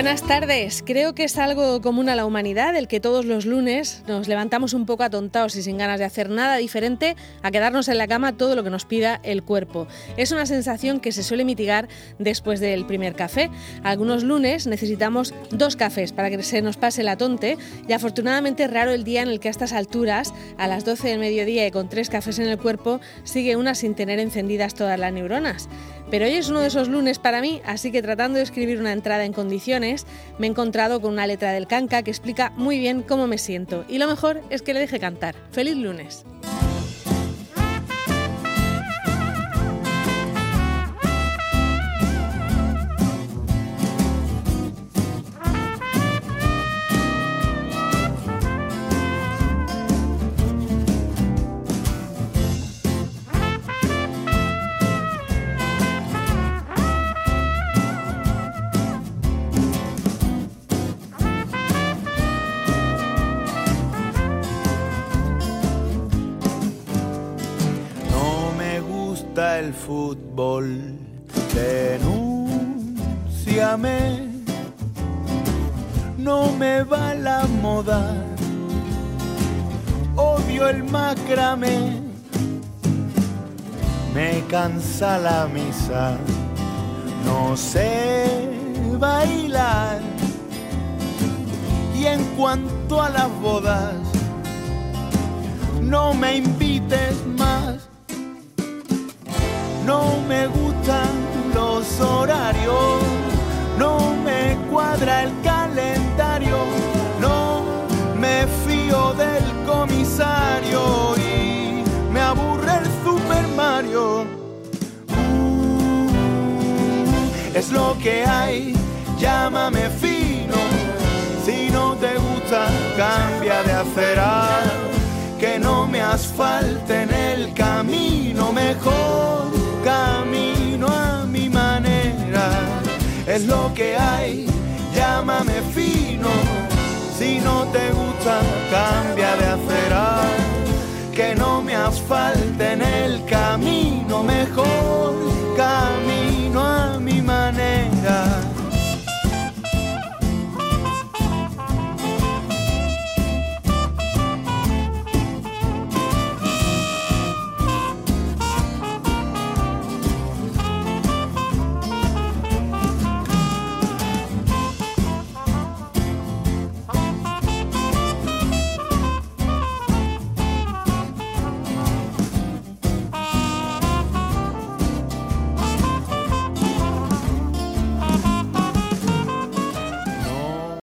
Buenas tardes. Creo que es algo común a la humanidad el que todos los lunes nos levantamos un poco atontados y sin ganas de hacer nada diferente a quedarnos en la cama todo lo que nos pida el cuerpo. Es una sensación que se suele mitigar después del primer café. Algunos lunes necesitamos dos cafés para que se nos pase la tonte y afortunadamente es raro el día en el que a estas alturas, a las 12 del mediodía y con tres cafés en el cuerpo, sigue una sin tener encendidas todas las neuronas. Pero hoy es uno de esos lunes para mí, así que tratando de escribir una entrada en condiciones, me he encontrado con una letra del canca que explica muy bien cómo me siento. Y lo mejor es que le deje cantar. ¡Feliz lunes! El fútbol, denúnciame. No me va la moda, odio el macramé, me cansa la misa, no sé bailar. Y en cuanto a las bodas, no me invites más me gustan los horarios, no me cuadra el calendario, no me fío del comisario y me aburre el Super Mario. Uh, es lo que hay, llámame fino, si no te gusta cambia de acera, que no me asfalten el camino mejor Lo que hay, llámame fino. Si no te gusta, cambia de acera. Que no me asfalte en el camino, mejor